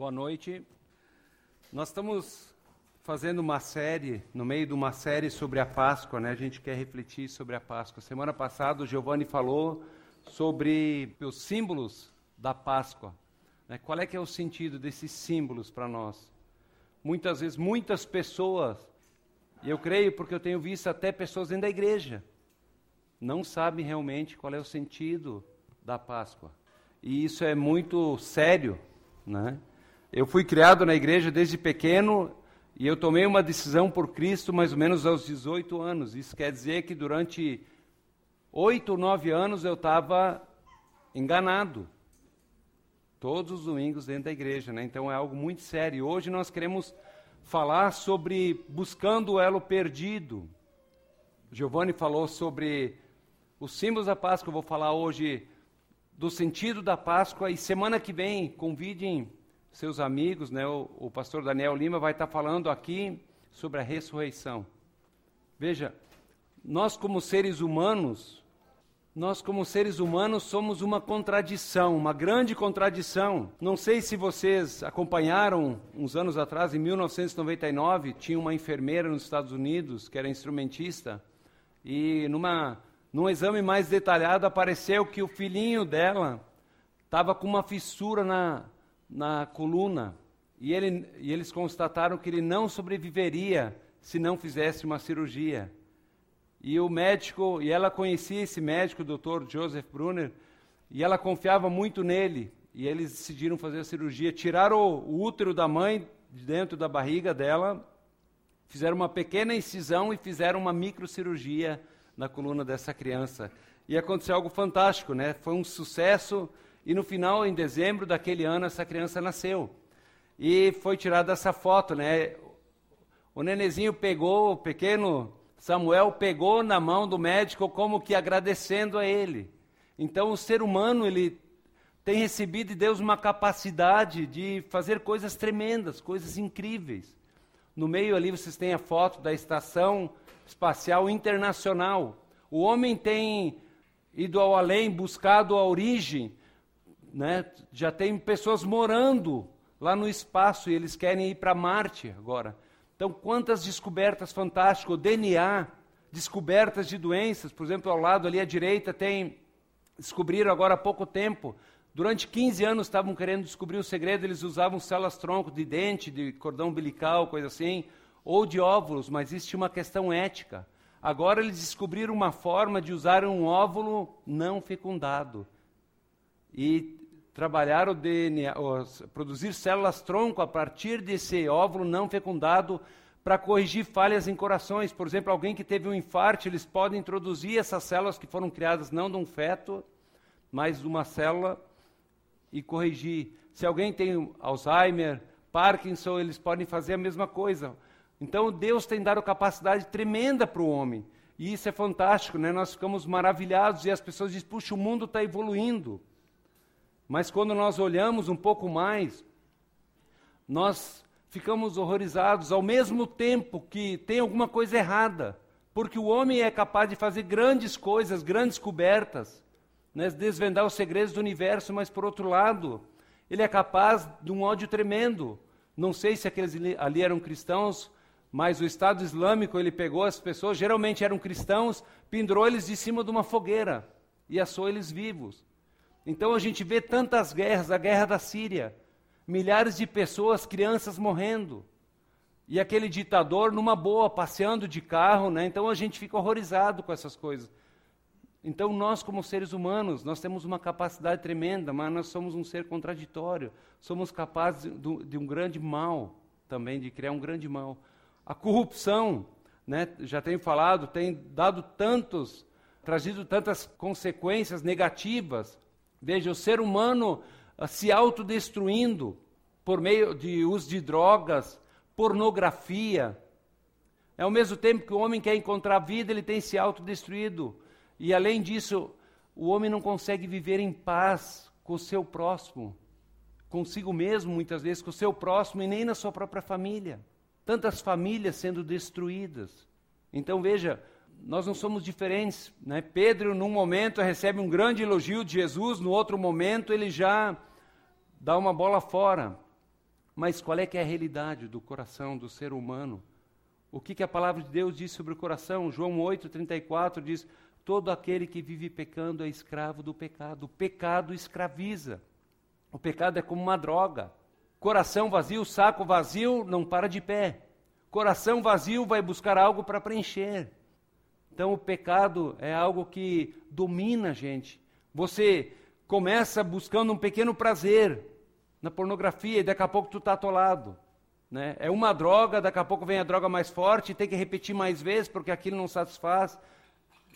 Boa noite. Nós estamos fazendo uma série, no meio de uma série sobre a Páscoa, né? A gente quer refletir sobre a Páscoa. Semana passada o Giovanni falou sobre os símbolos da Páscoa. Né? Qual é que é o sentido desses símbolos para nós? Muitas vezes, muitas pessoas, e eu creio porque eu tenho visto até pessoas dentro da igreja, não sabem realmente qual é o sentido da Páscoa. E isso é muito sério, né? Eu fui criado na igreja desde pequeno e eu tomei uma decisão por Cristo mais ou menos aos 18 anos. Isso quer dizer que durante oito, nove anos eu estava enganado. Todos os domingos dentro da igreja, né? Então é algo muito sério. Hoje nós queremos falar sobre buscando o elo perdido. Giovanni falou sobre os símbolos da Páscoa. Eu vou falar hoje do sentido da Páscoa e semana que vem convidem seus amigos, né, o, o pastor Daniel Lima vai estar falando aqui sobre a ressurreição. Veja, nós como seres humanos, nós como seres humanos somos uma contradição, uma grande contradição. Não sei se vocês acompanharam uns anos atrás, em 1999, tinha uma enfermeira nos Estados Unidos que era instrumentista e numa num exame mais detalhado apareceu que o filhinho dela estava com uma fissura na na coluna e, ele, e eles constataram que ele não sobreviveria se não fizesse uma cirurgia. E o médico, e ela conhecia esse médico, o Dr. Joseph Brunner, e ela confiava muito nele. E eles decidiram fazer a cirurgia, tiraram o, útero da mãe de dentro da barriga dela, fizeram uma pequena incisão e fizeram uma microcirurgia na coluna dessa criança. E aconteceu algo fantástico, né? Foi um sucesso e no final, em dezembro daquele ano, essa criança nasceu. E foi tirada essa foto, né? O nenezinho pegou, o pequeno Samuel pegou na mão do médico como que agradecendo a ele. Então o ser humano, ele tem recebido de Deus uma capacidade de fazer coisas tremendas, coisas incríveis. No meio ali vocês têm a foto da Estação Espacial Internacional. O homem tem ido ao além, buscado a origem né, já tem pessoas morando lá no espaço e eles querem ir para Marte agora. Então, quantas descobertas fantásticas, o DNA, descobertas de doenças, por exemplo, ao lado ali à direita tem, descobriram agora há pouco tempo, durante 15 anos estavam querendo descobrir o segredo, eles usavam células-tronco de dente, de cordão umbilical, coisa assim, ou de óvulos, mas tinha uma questão ética. Agora eles descobriram uma forma de usar um óvulo não fecundado. E trabalhar o DNA, produzir células-tronco a partir desse óvulo não fecundado para corrigir falhas em corações. Por exemplo, alguém que teve um infarto, eles podem introduzir essas células que foram criadas não de um feto, mas de uma célula e corrigir. Se alguém tem Alzheimer, Parkinson, eles podem fazer a mesma coisa. Então Deus tem dado capacidade tremenda para o homem. E isso é fantástico, né? Nós ficamos maravilhados e as pessoas dizem: puxa, o mundo está evoluindo. Mas quando nós olhamos um pouco mais, nós ficamos horrorizados ao mesmo tempo que tem alguma coisa errada, porque o homem é capaz de fazer grandes coisas, grandes cobertas, né, desvendar os segredos do universo, mas por outro lado, ele é capaz de um ódio tremendo. Não sei se aqueles ali eram cristãos, mas o Estado Islâmico ele pegou as pessoas, geralmente eram cristãos, pendurou eles de cima de uma fogueira e assou eles vivos. Então a gente vê tantas guerras, a guerra da Síria, milhares de pessoas, crianças morrendo. E aquele ditador numa boa, passeando de carro, né? Então a gente fica horrorizado com essas coisas. Então nós como seres humanos, nós temos uma capacidade tremenda, mas nós somos um ser contraditório. Somos capazes de, de um grande mal também, de criar um grande mal. A corrupção, né? Já tenho falado, tem dado tantos, trazido tantas consequências negativas Veja, o ser humano uh, se autodestruindo por meio de uso de drogas, pornografia. É ao mesmo tempo que o homem quer encontrar vida, ele tem se autodestruído. E além disso, o homem não consegue viver em paz com o seu próximo, consigo mesmo, muitas vezes, com o seu próximo e nem na sua própria família. Tantas famílias sendo destruídas. Então veja, nós não somos diferentes. Né? Pedro, num momento, recebe um grande elogio de Jesus, no outro momento, ele já dá uma bola fora. Mas qual é que é a realidade do coração do ser humano? O que, que a palavra de Deus diz sobre o coração? João 8,34 diz: Todo aquele que vive pecando é escravo do pecado. O pecado escraviza. O pecado é como uma droga. Coração vazio, saco vazio, não para de pé. Coração vazio vai buscar algo para preencher. Então o pecado é algo que domina a gente. Você começa buscando um pequeno prazer na pornografia e daqui a pouco tu está atolado. Né? É uma droga, daqui a pouco vem a droga mais forte, tem que repetir mais vezes porque aquilo não satisfaz.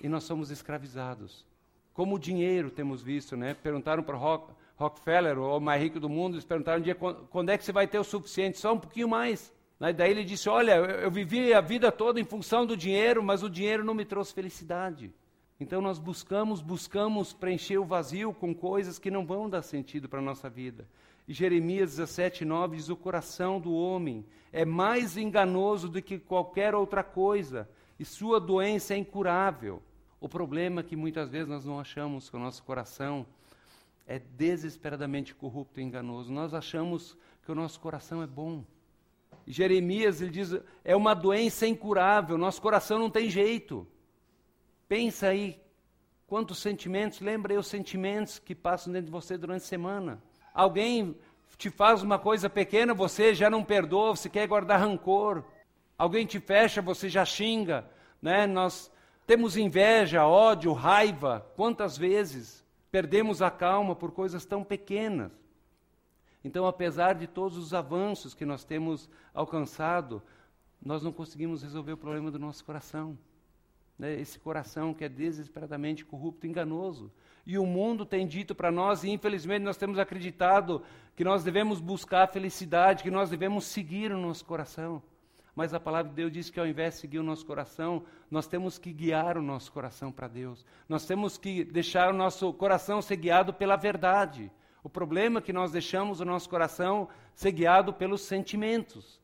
E nós somos escravizados. Como o dinheiro temos visto, né? Perguntaram para Rock, Rockefeller, o mais rico do mundo, eles perguntaram um dia quando é que você vai ter o suficiente, só um pouquinho mais. Né? Daí ele disse: Olha, eu vivi a vida toda em função do dinheiro, mas o dinheiro não me trouxe felicidade. Então nós buscamos, buscamos preencher o vazio com coisas que não vão dar sentido para a nossa vida. E Jeremias 17, 9 diz: O coração do homem é mais enganoso do que qualquer outra coisa, e sua doença é incurável. O problema é que muitas vezes nós não achamos que o nosso coração é desesperadamente corrupto e enganoso. Nós achamos que o nosso coração é bom. Jeremias ele diz: é uma doença incurável, nosso coração não tem jeito. Pensa aí, quantos sentimentos, lembra aí os sentimentos que passam dentro de você durante a semana. Alguém te faz uma coisa pequena, você já não perdoa, você quer guardar rancor. Alguém te fecha, você já xinga. Né? Nós temos inveja, ódio, raiva. Quantas vezes perdemos a calma por coisas tão pequenas? Então, apesar de todos os avanços que nós temos alcançado, nós não conseguimos resolver o problema do nosso coração. Né? Esse coração que é desesperadamente corrupto, enganoso. E o mundo tem dito para nós, e infelizmente nós temos acreditado, que nós devemos buscar a felicidade, que nós devemos seguir o nosso coração. Mas a palavra de Deus diz que ao invés de seguir o nosso coração, nós temos que guiar o nosso coração para Deus. Nós temos que deixar o nosso coração ser guiado pela verdade. O problema é que nós deixamos o nosso coração ser guiado pelos sentimentos.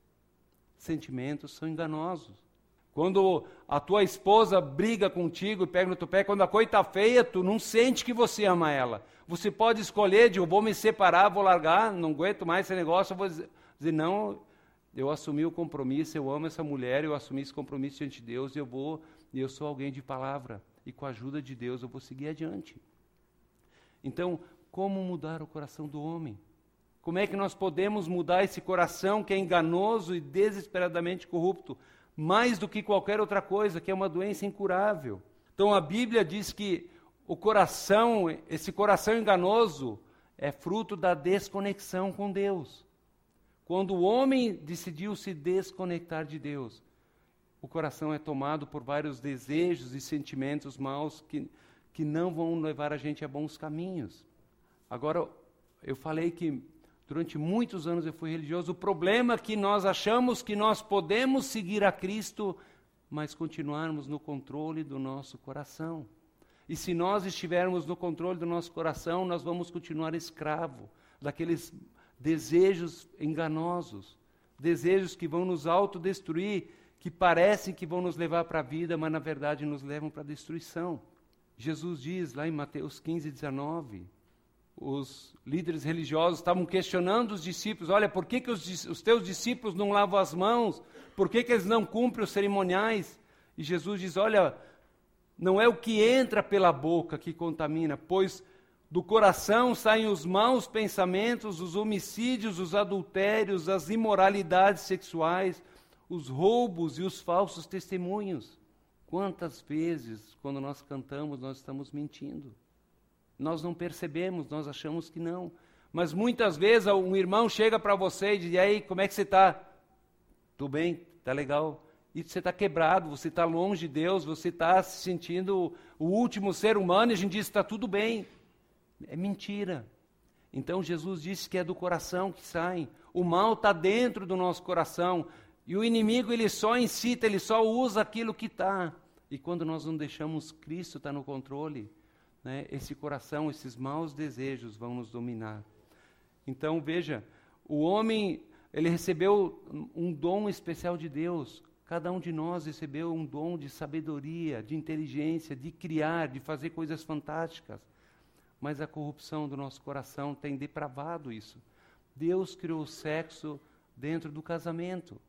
Sentimentos são enganosos. Quando a tua esposa briga contigo e pega no teu pé, quando a coisa está feia, tu não sente que você ama ela. Você pode escolher de eu vou me separar, vou largar, não aguento mais esse negócio, eu vou dizer, não, eu assumi o compromisso, eu amo essa mulher, eu assumi esse compromisso diante de Deus, eu vou, eu sou alguém de palavra, e com a ajuda de Deus eu vou seguir adiante. Então, como mudar o coração do homem? Como é que nós podemos mudar esse coração que é enganoso e desesperadamente corrupto, mais do que qualquer outra coisa, que é uma doença incurável? Então a Bíblia diz que o coração, esse coração enganoso, é fruto da desconexão com Deus. Quando o homem decidiu se desconectar de Deus, o coração é tomado por vários desejos e sentimentos maus que, que não vão levar a gente a bons caminhos. Agora, eu falei que durante muitos anos eu fui religioso. O problema é que nós achamos que nós podemos seguir a Cristo, mas continuarmos no controle do nosso coração. E se nós estivermos no controle do nosso coração, nós vamos continuar escravo daqueles desejos enganosos, desejos que vão nos autodestruir, que parecem que vão nos levar para a vida, mas na verdade nos levam para a destruição. Jesus diz lá em Mateus 15, 19: os líderes religiosos estavam questionando os discípulos: olha, por que, que os, os teus discípulos não lavam as mãos? Por que, que eles não cumprem os cerimoniais? E Jesus diz: olha, não é o que entra pela boca que contamina, pois do coração saem os maus pensamentos, os homicídios, os adultérios, as imoralidades sexuais, os roubos e os falsos testemunhos. Quantas vezes, quando nós cantamos, nós estamos mentindo? Nós não percebemos, nós achamos que não. Mas muitas vezes um irmão chega para você e diz: E aí, como é que você está? Tudo bem, está legal. E você está quebrado, você está longe de Deus, você está se sentindo o último ser humano e a gente diz: está tudo bem. É mentira. Então Jesus disse que é do coração que sai. O mal está dentro do nosso coração. E o inimigo ele só incita, ele só usa aquilo que está. E quando nós não deixamos Cristo estar tá no controle, né, esse coração, esses maus desejos vão nos dominar. Então, veja, o homem, ele recebeu um dom especial de Deus. Cada um de nós recebeu um dom de sabedoria, de inteligência, de criar, de fazer coisas fantásticas. Mas a corrupção do nosso coração tem depravado isso. Deus criou o sexo dentro do casamento.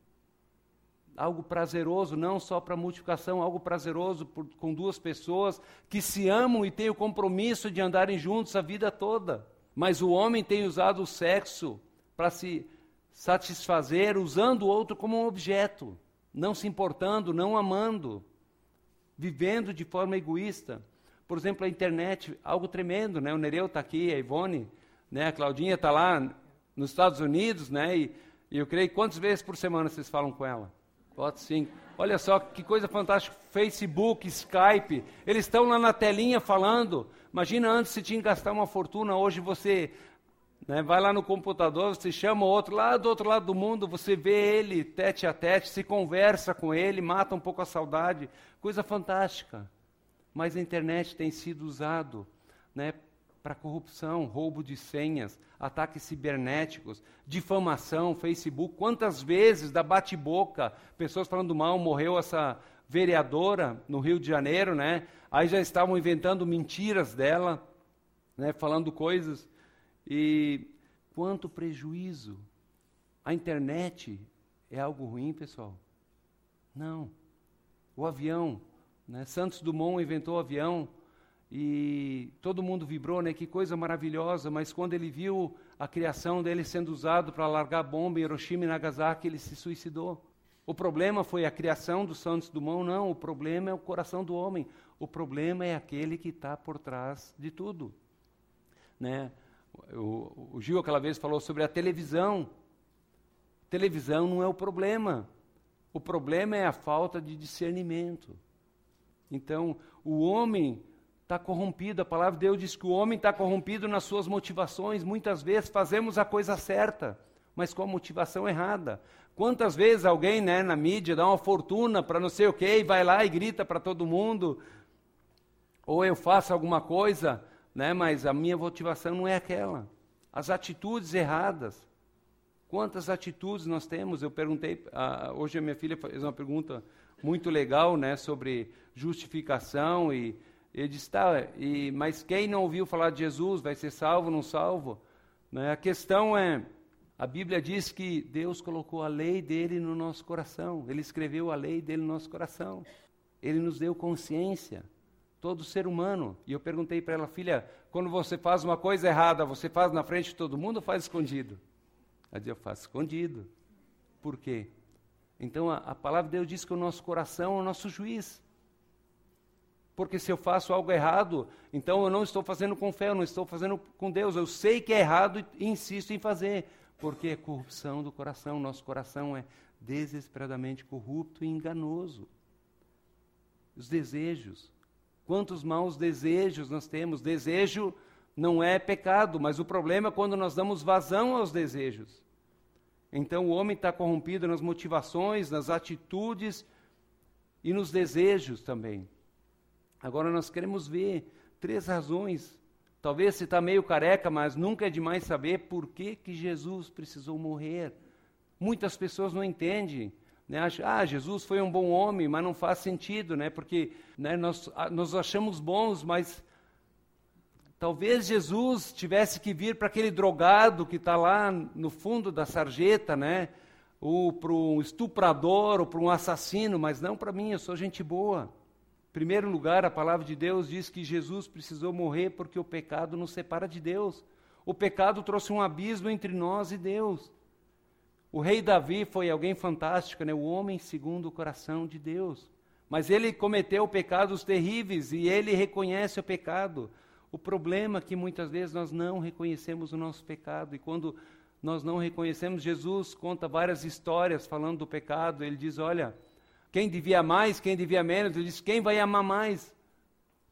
Algo prazeroso, não só para multiplicação, algo prazeroso por, com duas pessoas que se amam e têm o compromisso de andarem juntos a vida toda. Mas o homem tem usado o sexo para se satisfazer, usando o outro como um objeto, não se importando, não amando, vivendo de forma egoísta. Por exemplo, a internet, algo tremendo, né? O Nereu está aqui, a Ivone, né? a Claudinha está lá nos Estados Unidos, né? E, e eu creio, quantas vezes por semana vocês falam com ela? Quatro, cinco. Olha só que coisa fantástica. Facebook, Skype, eles estão lá na telinha falando. Imagina antes você tinha que gastar uma fortuna, hoje você né, vai lá no computador, você chama o outro lá do outro lado do mundo, você vê ele tete a tete, se conversa com ele, mata um pouco a saudade. Coisa fantástica. Mas a internet tem sido usado né, para corrupção, roubo de senhas, ataques cibernéticos, difamação, Facebook. Quantas vezes da bate-boca, pessoas falando mal, morreu essa vereadora no Rio de Janeiro, né? Aí já estavam inventando mentiras dela, né? Falando coisas. E quanto prejuízo. A internet é algo ruim, pessoal? Não. O avião, né? Santos Dumont inventou o avião e todo mundo vibrou, né? Que coisa maravilhosa, mas quando ele viu a criação dele sendo usado para largar bomba em Hiroshima e Nagasaki, ele se suicidou. O problema foi a criação do Santos Dumont? Não, o problema é o coração do homem. O problema é aquele que está por trás de tudo. Né? O, o Gil aquela vez falou sobre a televisão. Televisão não é o problema. O problema é a falta de discernimento. Então, o homem está corrompido. A palavra de Deus diz que o homem está corrompido nas suas motivações. Muitas vezes fazemos a coisa certa, mas com a motivação errada. Quantas vezes alguém né, na mídia dá uma fortuna para não sei o quê e vai lá e grita para todo mundo, ou eu faço alguma coisa, né, mas a minha motivação não é aquela. As atitudes erradas. Quantas atitudes nós temos? Eu perguntei, hoje a minha filha fez uma pergunta muito legal né, sobre justificação e ele disse, tá, e, mas quem não ouviu falar de Jesus vai ser salvo ou não salvo? Né? A questão é, a Bíblia diz que Deus colocou a lei dele no nosso coração. Ele escreveu a lei dele no nosso coração. Ele nos deu consciência. Todo ser humano. E eu perguntei para ela, filha, quando você faz uma coisa errada, você faz na frente de todo mundo ou faz escondido? Ela disse, eu faço escondido. Por quê? Então a, a palavra de Deus diz que o nosso coração é o nosso juiz. Porque se eu faço algo errado, então eu não estou fazendo com fé, eu não estou fazendo com Deus. Eu sei que é errado e insisto em fazer. Porque é corrupção do coração. Nosso coração é desesperadamente corrupto e enganoso. Os desejos. Quantos maus desejos nós temos? Desejo não é pecado, mas o problema é quando nós damos vazão aos desejos. Então o homem está corrompido nas motivações, nas atitudes e nos desejos também. Agora nós queremos ver três razões. Talvez você está meio careca, mas nunca é demais saber por que, que Jesus precisou morrer. Muitas pessoas não entendem. Né? Acham, ah, Jesus foi um bom homem, mas não faz sentido, né? porque né, nós, nós achamos bons, mas talvez Jesus tivesse que vir para aquele drogado que está lá no fundo da sarjeta, né? ou para um estuprador, ou para um assassino, mas não para mim, eu sou gente boa primeiro lugar, a palavra de Deus diz que Jesus precisou morrer porque o pecado nos separa de Deus. O pecado trouxe um abismo entre nós e Deus. O rei Davi foi alguém fantástico, né? o homem segundo o coração de Deus. Mas ele cometeu pecados terríveis e ele reconhece o pecado. O problema é que muitas vezes nós não reconhecemos o nosso pecado. E quando nós não reconhecemos, Jesus conta várias histórias falando do pecado. Ele diz: Olha, quem devia mais, quem devia menos, ele diz: quem vai amar mais?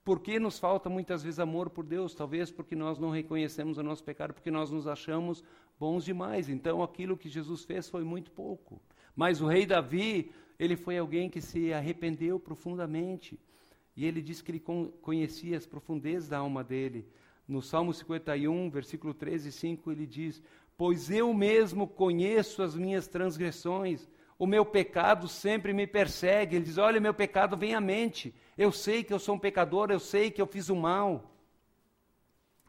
Por que nos falta muitas vezes amor por Deus? Talvez porque nós não reconhecemos o nosso pecado, porque nós nos achamos bons demais. Então aquilo que Jesus fez foi muito pouco. Mas o rei Davi, ele foi alguém que se arrependeu profundamente. E ele diz que ele conhecia as profundezas da alma dele. No Salmo 51, versículo 13 e 5, ele diz: Pois eu mesmo conheço as minhas transgressões o meu pecado sempre me persegue. Ele diz: Olha, meu pecado vem à mente. Eu sei que eu sou um pecador, eu sei que eu fiz o mal.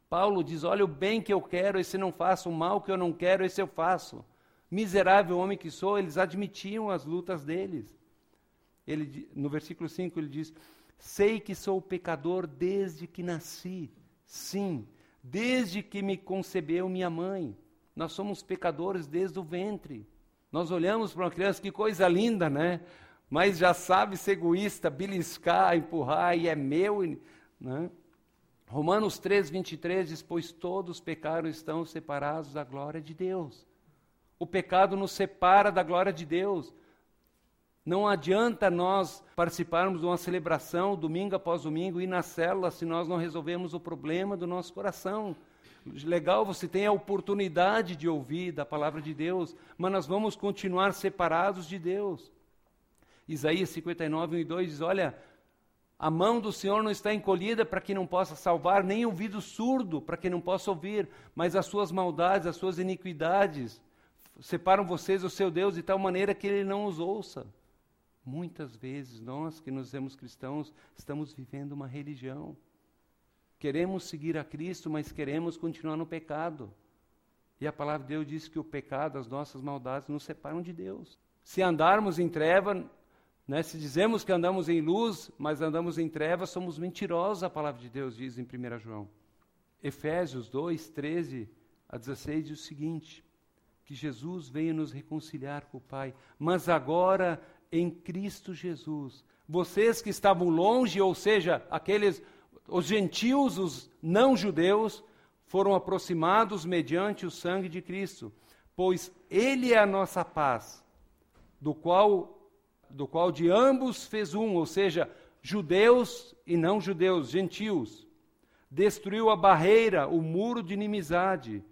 Paulo diz: Olha, o bem que eu quero, esse não faço, o mal que eu não quero, esse eu faço. Miserável homem que sou, eles admitiam as lutas deles. Ele, no versículo 5 ele diz: Sei que sou pecador desde que nasci. Sim, desde que me concebeu minha mãe. Nós somos pecadores desde o ventre. Nós olhamos para uma criança, que coisa linda, né? Mas já sabe ser egoísta, beliscar, empurrar, e é meu. Né? Romanos 3, 23 diz: Pois todos pecaram e estão separados da glória de Deus. O pecado nos separa da glória de Deus. Não adianta nós participarmos de uma celebração domingo após domingo e na célula se nós não resolvemos o problema do nosso coração. Legal, você tem a oportunidade de ouvir da palavra de Deus, mas nós vamos continuar separados de Deus. Isaías 59, 1 e 2 diz: Olha, a mão do Senhor não está encolhida para que não possa salvar, nem ouvido surdo para que não possa ouvir, mas as suas maldades, as suas iniquidades separam vocês do seu Deus de tal maneira que ele não os ouça. Muitas vezes nós que nos dizemos cristãos estamos vivendo uma religião. Queremos seguir a Cristo, mas queremos continuar no pecado. E a palavra de Deus diz que o pecado, as nossas maldades, nos separam de Deus. Se andarmos em treva, né, se dizemos que andamos em luz, mas andamos em trevas, somos mentirosos, a palavra de Deus diz em 1 João. Efésios 2, 13 a 16 diz o seguinte: que Jesus veio nos reconciliar com o Pai, mas agora em Cristo Jesus. Vocês que estavam longe, ou seja, aqueles, os gentios, os não-judeus, foram aproximados mediante o sangue de Cristo, pois Ele é a nossa paz, do qual do qual de ambos fez um, ou seja, judeus e não judeus, gentios. Destruiu a barreira, o muro de inimizade,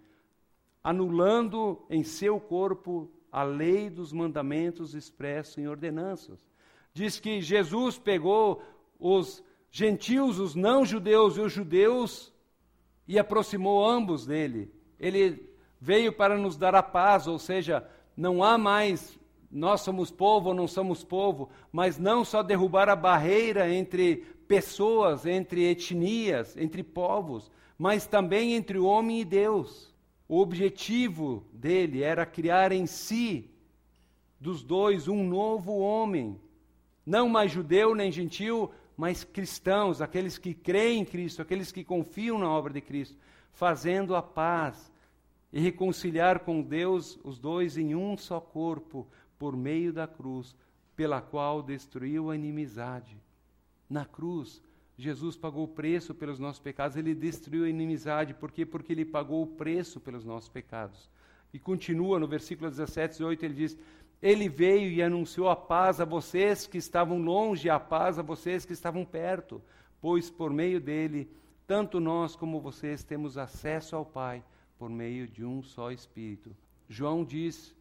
anulando em seu corpo a lei dos mandamentos expresso em ordenanças. Diz que Jesus pegou os gentios, os não-judeus e os judeus e aproximou ambos dele. Ele veio para nos dar a paz, ou seja, não há mais nós somos povo ou não somos povo, mas não só derrubar a barreira entre pessoas, entre etnias, entre povos, mas também entre o homem e Deus. O objetivo dele era criar em si, dos dois, um novo homem. Não mais judeu nem gentil, mas cristãos, aqueles que creem em Cristo, aqueles que confiam na obra de Cristo, fazendo a paz e reconciliar com Deus os dois em um só corpo, por meio da cruz, pela qual destruiu a inimizade. Na cruz, Jesus pagou o preço pelos nossos pecados, ele destruiu a inimizade. Por quê? Porque ele pagou o preço pelos nossos pecados. E continua no versículo 17 e 18, ele diz: Ele veio e anunciou a paz a vocês que estavam longe, a paz a vocês que estavam perto, pois por meio dele, tanto nós como vocês temos acesso ao Pai por meio de um só Espírito. João diz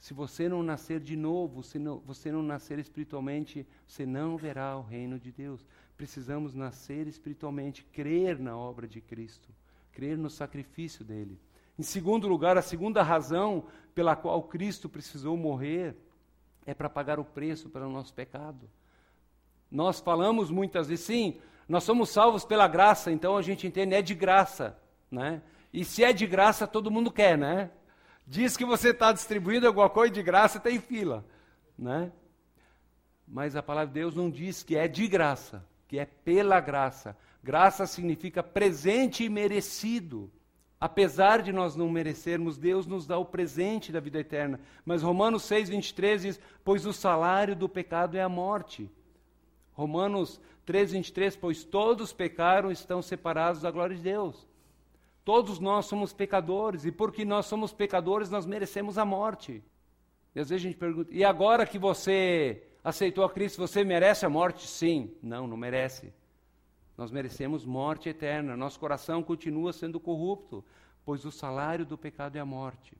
se você não nascer de novo, se não, você não nascer espiritualmente, você não verá o reino de Deus. Precisamos nascer espiritualmente, crer na obra de Cristo, crer no sacrifício dele. Em segundo lugar, a segunda razão pela qual Cristo precisou morrer é para pagar o preço pelo nosso pecado. Nós falamos muitas vezes, sim, nós somos salvos pela graça, então a gente entende, é de graça, né? E se é de graça, todo mundo quer, né? Diz que você está distribuindo alguma coisa de graça, tem fila, né? Mas a palavra de Deus não diz que é de graça, que é pela graça. Graça significa presente e merecido. Apesar de nós não merecermos, Deus nos dá o presente da vida eterna. Mas Romanos 6, 23 diz: Pois o salário do pecado é a morte. Romanos 3, 23, pois todos pecaram e estão separados da glória de Deus. Todos nós somos pecadores, e porque nós somos pecadores, nós merecemos a morte. E às vezes a gente pergunta: e agora que você aceitou a Cristo, você merece a morte? Sim. Não, não merece. Nós merecemos morte eterna. Nosso coração continua sendo corrupto, pois o salário do pecado é a morte.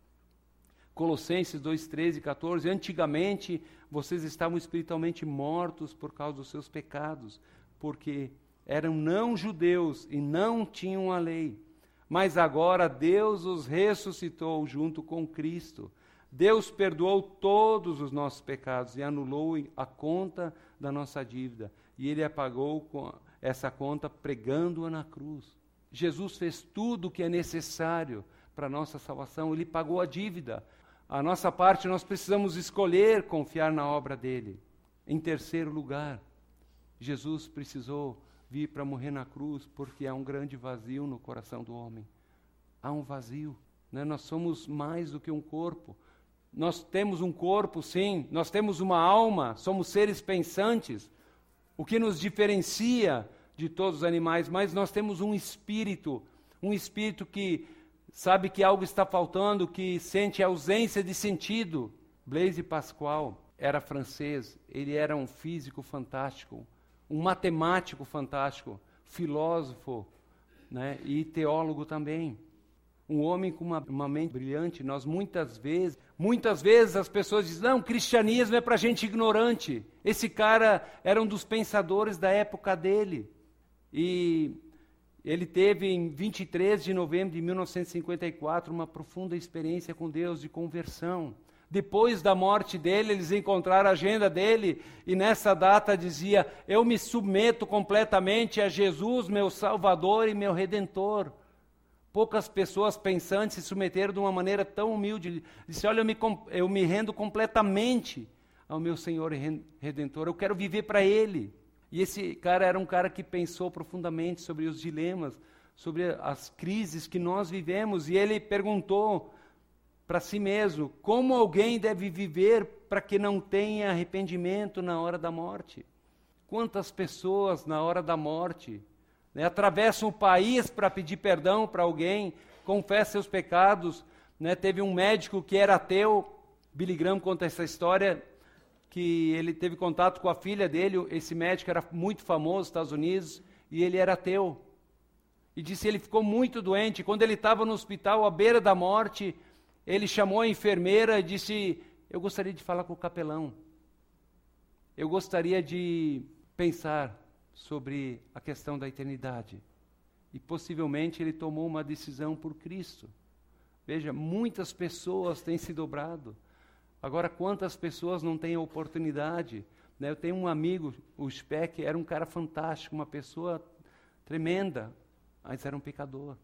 Colossenses 2, 13 e 14. Antigamente vocês estavam espiritualmente mortos por causa dos seus pecados, porque eram não judeus e não tinham a lei mas agora Deus os ressuscitou junto com Cristo. Deus perdoou todos os nossos pecados e anulou a conta da nossa dívida. E Ele apagou essa conta pregando-a na cruz. Jesus fez tudo o que é necessário para a nossa salvação, Ele pagou a dívida. a nossa parte, nós precisamos escolher confiar na obra dele. Em terceiro lugar, Jesus precisou vir para morrer na cruz porque há um grande vazio no coração do homem. Há um vazio. Né? Nós somos mais do que um corpo. Nós temos um corpo, sim, nós temos uma alma, somos seres pensantes. O que nos diferencia de todos os animais, mas nós temos um espírito, um espírito que sabe que algo está faltando, que sente a ausência de sentido. Blaise Pascal era francês, ele era um físico fantástico, um matemático fantástico, filósofo né, e teólogo também um homem com uma, uma, mente brilhante. Nós muitas vezes, muitas vezes as pessoas dizem: não, cristianismo é para gente ignorante. Esse cara era um dos pensadores da época dele. E ele teve em 23 de novembro de 1954 uma profunda experiência com Deus de conversão. Depois da morte dele, eles encontraram a agenda dele e nessa data dizia: Eu me submeto completamente a Jesus, meu Salvador e meu Redentor. Poucas pessoas pensantes se submeteram de uma maneira tão humilde. Disse: Olha, eu me, eu me rendo completamente ao meu Senhor Redentor. Eu quero viver para Ele. E esse cara era um cara que pensou profundamente sobre os dilemas, sobre as crises que nós vivemos. E ele perguntou para si mesmo: como alguém deve viver para que não tenha arrependimento na hora da morte? Quantas pessoas na hora da morte né, atravessam o país para pedir perdão para alguém, confessa seus pecados. Né, teve um médico que era ateu, Billy Graham conta essa história, que ele teve contato com a filha dele, esse médico era muito famoso nos Estados Unidos, e ele era ateu. E disse que ele ficou muito doente, quando ele estava no hospital, à beira da morte, ele chamou a enfermeira e disse, eu gostaria de falar com o capelão, eu gostaria de pensar sobre a questão da eternidade. E possivelmente ele tomou uma decisão por Cristo. Veja, muitas pessoas têm se dobrado. Agora, quantas pessoas não têm a oportunidade? Né? Eu tenho um amigo, o Speck, era um cara fantástico, uma pessoa tremenda, mas era um pecador.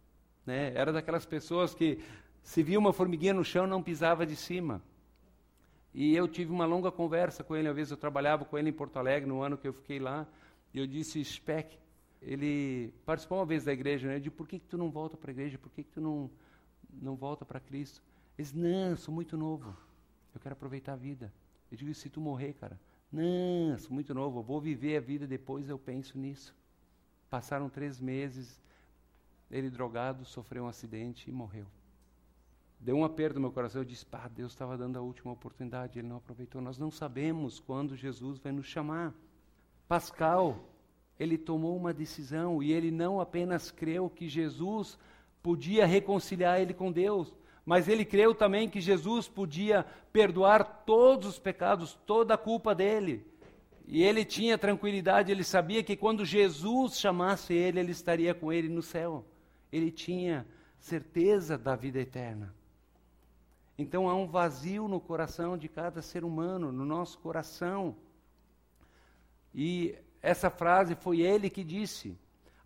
Né? Era daquelas pessoas que, se via uma formiguinha no chão, não pisava de cima. E eu tive uma longa conversa com ele, uma vez eu trabalhava com ele em Porto Alegre, no ano que eu fiquei lá, e eu disse, Speck, ele participou uma vez da igreja, né? Eu disse, por que, que tu não volta para a igreja? Por que, que tu não, não volta para Cristo? Ele disse, não, sou muito novo. Eu quero aproveitar a vida. Eu digo, se tu morrer, cara? Não, sou muito novo, eu vou viver a vida depois eu penso nisso. Passaram três meses, ele drogado, sofreu um acidente e morreu. Deu um aperto no meu coração, eu disse, pá, Deus estava dando a última oportunidade, ele não aproveitou. Nós não sabemos quando Jesus vai nos chamar. Pascal, ele tomou uma decisão e ele não apenas creu que Jesus podia reconciliar ele com Deus, mas ele creu também que Jesus podia perdoar todos os pecados, toda a culpa dele. E ele tinha tranquilidade, ele sabia que quando Jesus chamasse ele, ele estaria com ele no céu. Ele tinha certeza da vida eterna. Então há um vazio no coração de cada ser humano, no nosso coração. E essa frase foi ele que disse.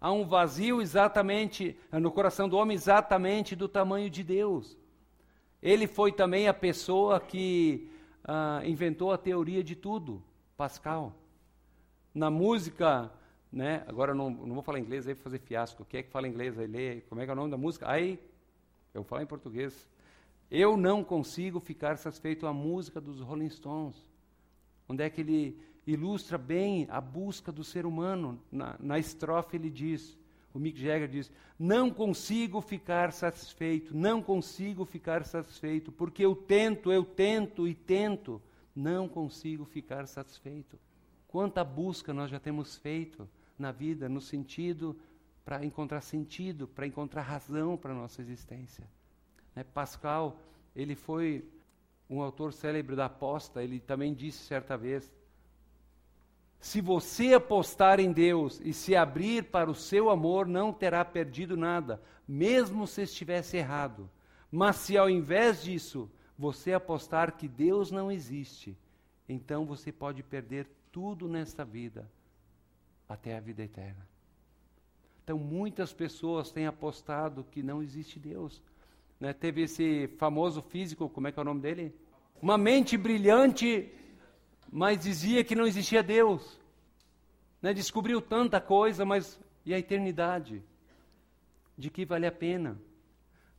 Há um vazio exatamente no coração do homem exatamente do tamanho de Deus. Ele foi também a pessoa que ah, inventou a teoria de tudo, Pascal. Na música, né? Agora não, não vou falar inglês aí para fazer fiasco. Quem é que fala inglês aí? Lê, como é que é o nome da música? Aí eu vou falar em português. Eu não consigo ficar satisfeito a música dos Rolling Stones. Onde é que ele ilustra bem a busca do ser humano. Na, na estrofe ele diz, o Mick Jagger diz: Não consigo ficar satisfeito, não consigo ficar satisfeito, porque eu tento, eu tento e tento, não consigo ficar satisfeito. Quanta busca nós já temos feito na vida no sentido para encontrar sentido, para encontrar razão para a nossa existência. Né? Pascal, ele foi um autor célebre da aposta, ele também disse certa vez: se você apostar em Deus e se abrir para o seu amor, não terá perdido nada, mesmo se estivesse errado. Mas se ao invés disso você apostar que Deus não existe, então você pode perder tudo nesta vida, até a vida eterna. Então muitas pessoas têm apostado que não existe Deus. né, teve esse famoso físico, como é que é o nome dele? Uma mente brilhante, mas dizia que não existia Deus. Né, descobriu tanta coisa, mas e a eternidade? De que vale a pena?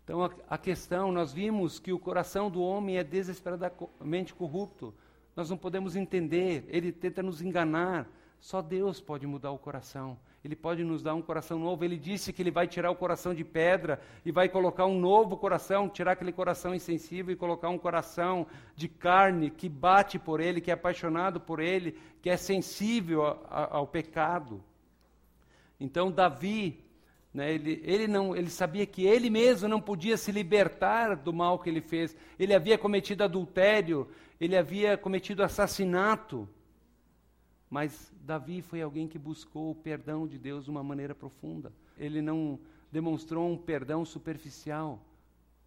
Então, a, a, questão, nós vimos que o coração do homem é desesperadamente corrupto. Nós não podemos entender, ele tenta nos enganar. Só Deus pode mudar o coração. Ele pode nos dar um coração novo. Ele disse que ele vai tirar o coração de pedra e vai colocar um novo coração, tirar aquele coração insensível e colocar um coração de carne que bate por ele, que é apaixonado por ele, que é sensível a, a, ao pecado. Então, Davi, né, ele, ele, não, ele sabia que ele mesmo não podia se libertar do mal que ele fez. Ele havia cometido adultério, ele havia cometido assassinato. Mas Davi foi alguém que buscou o perdão de Deus de uma maneira profunda. Ele não demonstrou um perdão superficial.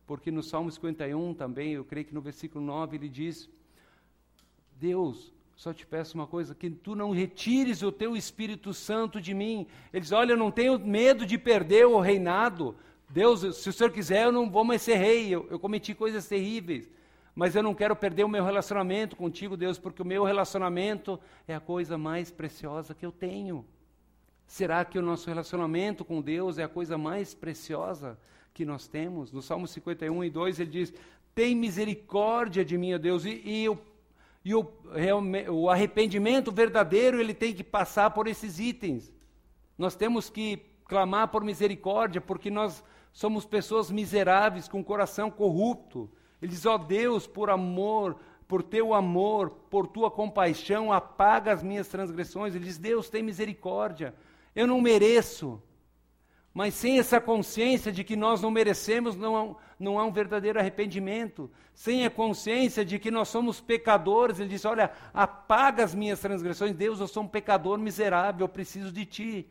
Porque no Salmo 51 também, eu creio que no versículo 9, ele diz: Deus, só te peço uma coisa, que tu não retires o teu Espírito Santo de mim. Ele diz: Olha, eu não tenho medo de perder o reinado. Deus, se o Senhor quiser, eu não vou mais ser rei. Eu, eu cometi coisas terríveis mas eu não quero perder o meu relacionamento contigo, Deus, porque o meu relacionamento é a coisa mais preciosa que eu tenho. Será que o nosso relacionamento com Deus é a coisa mais preciosa que nós temos? No Salmo 51 e 2 ele diz: Tem misericórdia de mim, ó Deus, e, e, o, e o, o arrependimento verdadeiro ele tem que passar por esses itens. Nós temos que clamar por misericórdia, porque nós somos pessoas miseráveis, com coração corrupto. Ele diz: Ó oh Deus, por amor, por teu amor, por tua compaixão, apaga as minhas transgressões. Ele diz: Deus, tem misericórdia. Eu não mereço. Mas sem essa consciência de que nós não merecemos, não há, não há um verdadeiro arrependimento. Sem a consciência de que nós somos pecadores, ele diz: Olha, apaga as minhas transgressões. Deus, eu sou um pecador miserável, eu preciso de ti.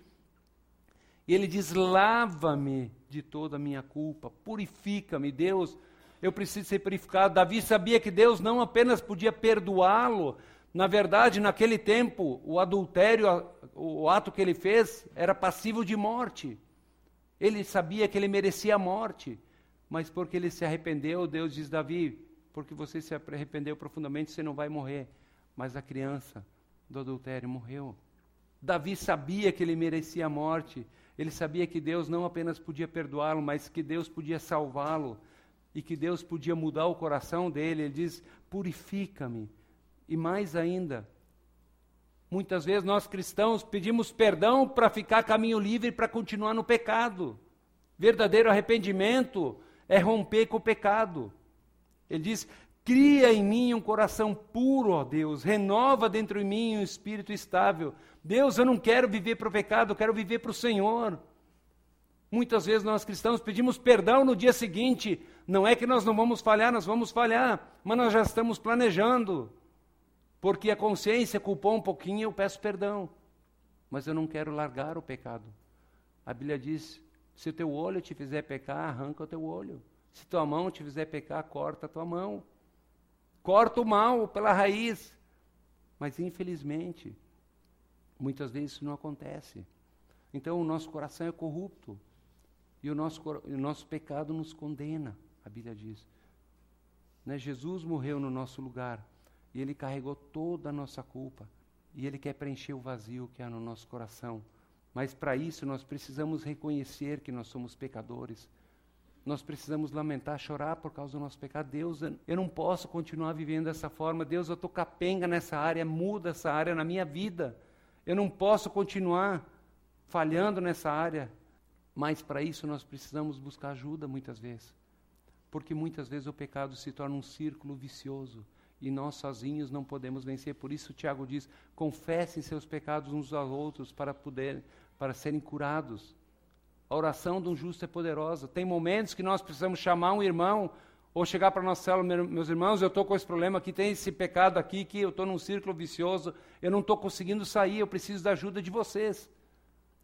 E ele diz: Lava-me de toda a minha culpa, purifica-me, Deus eu preciso ser purificado. Davi sabia que Deus não apenas podia perdoá-lo, na verdade, naquele tempo, o adultério, o ato que ele fez, era passivo de morte. Ele sabia que ele merecia a morte, mas porque ele se arrependeu, Deus diz: Davi, porque você se arrependeu profundamente, você não vai morrer. Mas a criança do adultério morreu. Davi sabia que ele merecia a morte. Ele sabia que Deus não apenas podia perdoá-lo, mas que Deus podia salvá-lo e que Deus podia mudar o coração dele. Ele diz: purifica-me. E mais ainda, muitas vezes nós cristãos pedimos perdão para ficar caminho livre para continuar no pecado. Verdadeiro arrependimento é romper com o pecado. Ele diz: Cria em mim um coração puro, ó Deus, renova dentro de mim um espírito estável. Deus, eu não quero viver para o pecado, eu quero viver para o Senhor. Muitas vezes nós cristãos pedimos perdão no dia seguinte. Não é que nós não vamos falhar, nós vamos falhar, mas nós já estamos planejando. Porque a consciência culpou um pouquinho, eu peço perdão. Mas eu não quero largar o pecado. A Bíblia diz: se o teu olho te fizer pecar, arranca o teu olho. Se tua mão te fizer pecar, corta a tua mão. Corta o mal pela raiz. Mas infelizmente, muitas vezes isso não acontece. Então o nosso coração é corrupto. E o nosso, o nosso pecado nos condena, a Bíblia diz. Né? Jesus morreu no nosso lugar e ele carregou toda a nossa culpa. E ele quer preencher o vazio que há no nosso coração. Mas para isso nós precisamos reconhecer que nós somos pecadores. Nós precisamos lamentar, chorar por causa do nosso pecado. Deus, eu não posso continuar vivendo dessa forma. Deus, eu estou capenga nessa área, muda essa área na minha vida. Eu não posso continuar falhando nessa área. Mas para isso nós precisamos buscar ajuda muitas vezes. Porque muitas vezes o pecado se torna um círculo vicioso e nós sozinhos não podemos vencer. Por isso Tiago diz: confessem seus pecados uns aos outros para poder para serem curados. A oração de um justo é poderosa. Tem momentos que nós precisamos chamar um irmão ou chegar para nossa célula, meus irmãos, eu estou com esse problema aqui, tem esse pecado aqui, que eu estou num círculo vicioso, eu não estou conseguindo sair, eu preciso da ajuda de vocês.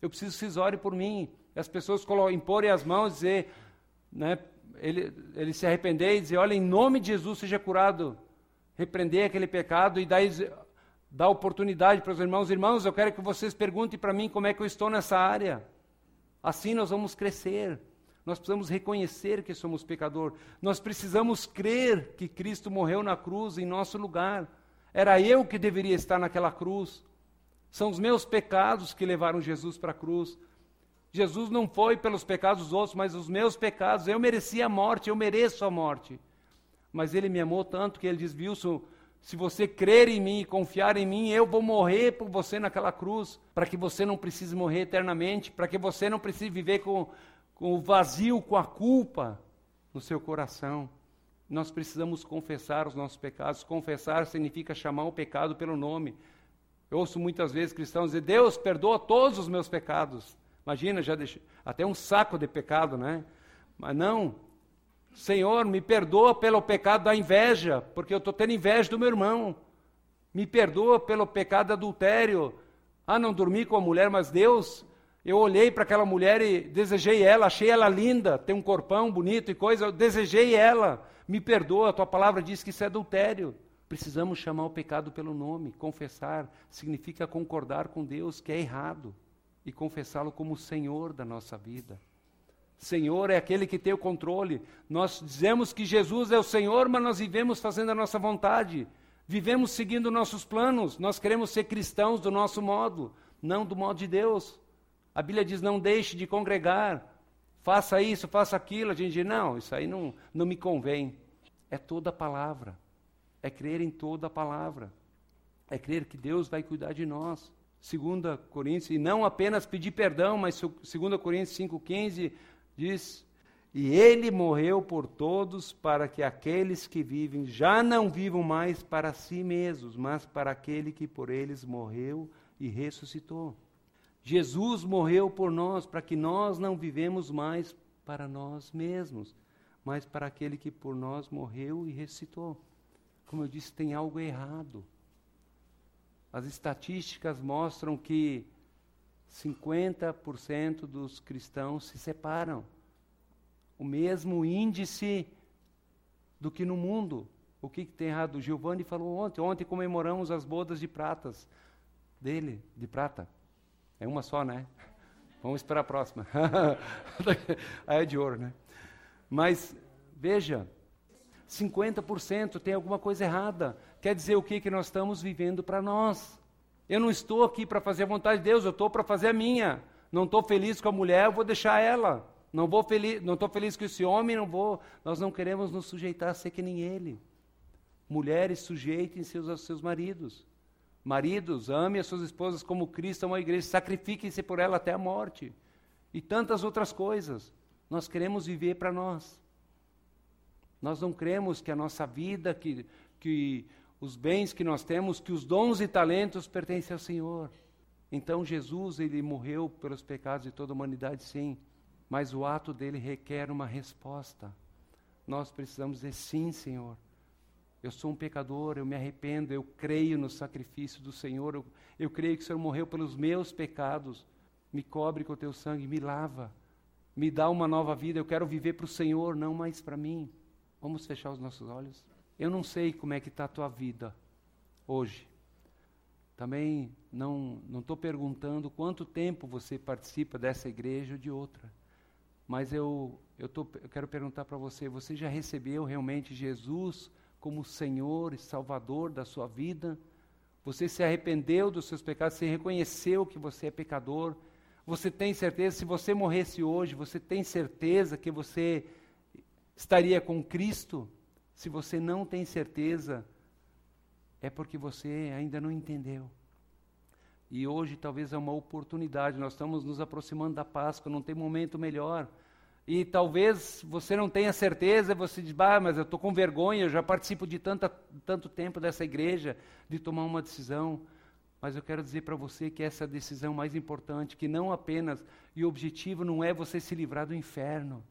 Eu preciso que vocês orem por mim as pessoas imporem as mãos e dizer, né, ele, ele se arrepender e dizer, olha, em nome de Jesus seja curado, repreender aquele pecado e daí dar oportunidade para os irmãos, irmãos, eu quero que vocês perguntem para mim como é que eu estou nessa área. Assim nós vamos crescer. Nós precisamos reconhecer que somos pecador. Nós precisamos crer que Cristo morreu na cruz em nosso lugar. Era eu que deveria estar naquela cruz. São os meus pecados que levaram Jesus para a cruz. Jesus não foi pelos pecados dos outros, mas os meus pecados. Eu merecia a morte, eu mereço a morte. Mas ele me amou tanto que ele diz: Wilson, se você crer em mim e confiar em mim, eu vou morrer por você naquela cruz, para que você não precise morrer eternamente, para que você não precise viver com, com o vazio, com a culpa no seu coração. Nós precisamos confessar os nossos pecados. Confessar significa chamar o pecado pelo nome. Eu ouço muitas vezes cristãos dizer: Deus perdoa todos os meus pecados. Imagina, já deixei até um saco de pecado, né? Mas não. Senhor, me perdoa pelo pecado da inveja, porque eu estou tendo inveja do meu irmão. Me perdoa pelo pecado do adultério. Ah, não dormi com a mulher, mas Deus eu olhei para aquela mulher e desejei ela, achei ela linda, tem um corpão bonito e coisa, eu desejei ela. Me perdoa, a tua palavra diz que isso é adultério. Precisamos chamar o pecado pelo nome. Confessar significa concordar com Deus que é errado e confessá-lo como o Senhor da nossa vida. Senhor é aquele que tem o controle. Nós dizemos que Jesus é o Senhor, mas nós vivemos fazendo a nossa vontade. Vivemos seguindo nossos planos. Nós queremos ser cristãos do nosso modo, não do modo de Deus. A Bíblia diz: não deixe de congregar, faça isso, faça aquilo. A gente diz: não, isso aí não, não me convém. É toda a palavra, é crer em toda a palavra, é crer que Deus vai cuidar de nós. 2 Coríntios, e não apenas pedir perdão, mas 2 Coríntios 5,15 diz: E ele morreu por todos, para que aqueles que vivem já não vivam mais para si mesmos, mas para aquele que por eles morreu e ressuscitou. Jesus morreu por nós para que nós não vivemos mais para nós mesmos, mas para aquele que por nós morreu e ressuscitou. Como eu disse, tem algo errado. As estatísticas mostram que 50% dos cristãos se separam. O mesmo índice do que no mundo. O que, que tem errado? O Giovanni falou ontem. Ontem comemoramos as bodas de pratas dele, de prata. É uma só, né? Vamos esperar a próxima. Aí é de ouro, né? Mas, veja, 50% tem alguma coisa errada. Quer dizer o que? Que nós estamos vivendo para nós. Eu não estou aqui para fazer a vontade de Deus, eu estou para fazer a minha. Não estou feliz com a mulher, eu vou deixar ela. Não feliz, não estou feliz com esse homem, não vou. Nós não queremos nos sujeitar a ser que nem ele. Mulheres sujeitem-se aos seus maridos. Maridos, ame as suas esposas como Cristo ama a igreja, sacrifiquem-se por ela até a morte. E tantas outras coisas. Nós queremos viver para nós. Nós não cremos que a nossa vida, que, que os bens que nós temos, que os dons e talentos pertencem ao Senhor. Então Jesus, ele morreu pelos pecados de toda a humanidade, sim, mas o ato dele requer uma resposta. Nós precisamos dizer sim, Senhor. Eu sou um pecador, eu me arrependo, eu creio no sacrifício do Senhor, eu, eu creio que o Senhor morreu pelos meus pecados. Me cobre com o teu sangue, me lava, me dá uma nova vida. Eu quero viver para o Senhor, não mais para mim. Vamos fechar os nossos olhos? Eu não sei como é que está a tua vida hoje. Também não estou perguntando quanto tempo você participa dessa igreja ou de outra. Mas eu, eu, tô, eu quero perguntar para você: você já recebeu realmente Jesus como Senhor e Salvador da sua vida, você se arrependeu dos seus pecados, você reconheceu que você é pecador, você tem certeza, se você morresse hoje, você tem certeza que você estaria com Cristo? Se você não tem certeza, é porque você ainda não entendeu. E hoje talvez é uma oportunidade, nós estamos nos aproximando da Páscoa, não tem momento melhor e talvez você não tenha certeza, você diz, bah, mas eu estou com vergonha, eu já participo de tanta, tanto tempo dessa igreja, de tomar uma decisão. Mas eu quero dizer para você que essa é a decisão mais importante, que não apenas, e o objetivo não é você se livrar do inferno,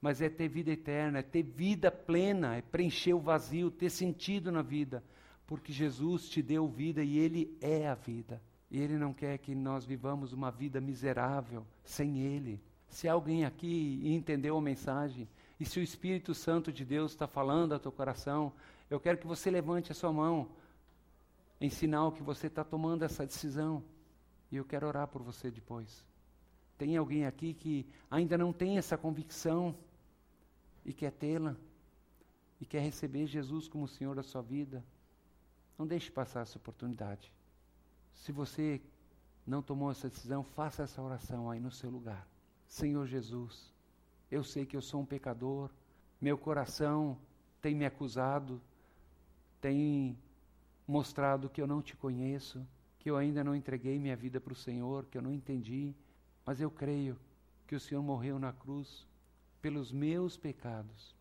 mas é ter vida eterna, é ter vida plena, é preencher o vazio, ter sentido na vida, porque Jesus te deu vida e Ele é a vida. E Ele não quer que nós vivamos uma vida miserável sem Ele. Se alguém aqui entendeu a mensagem, e se o Espírito Santo de Deus está falando ao teu coração, eu quero que você levante a sua mão, em sinal que você está tomando essa decisão. E eu quero orar por você depois. Tem alguém aqui que ainda não tem essa convicção e quer tê-la? E quer receber Jesus como Senhor da sua vida? Não deixe passar essa oportunidade. Se você não tomou essa decisão, faça essa oração aí no seu lugar. Senhor Jesus, eu sei que eu sou um pecador, meu coração tem me acusado, tem mostrado que eu não te conheço, que eu ainda não entreguei minha vida para o Senhor, que eu não entendi, mas eu creio que o Senhor morreu na cruz pelos meus pecados,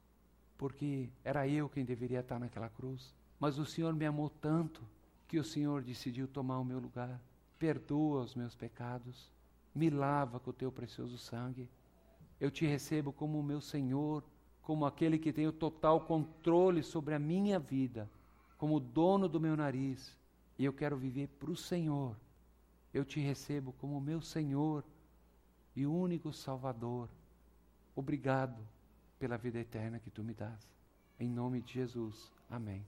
porque era eu quem deveria estar naquela cruz. Mas o Senhor me amou tanto que o Senhor decidiu tomar o meu lugar. Perdoa os meus pecados, me lava com o teu precioso sangue. Eu te recebo como o meu Senhor, como aquele que tem o total controle sobre a minha vida, como dono do meu nariz, e eu quero viver para o Senhor. Eu te recebo como o meu Senhor e único Salvador. Obrigado pela vida eterna que tu me dás. Em nome de Jesus. Amém.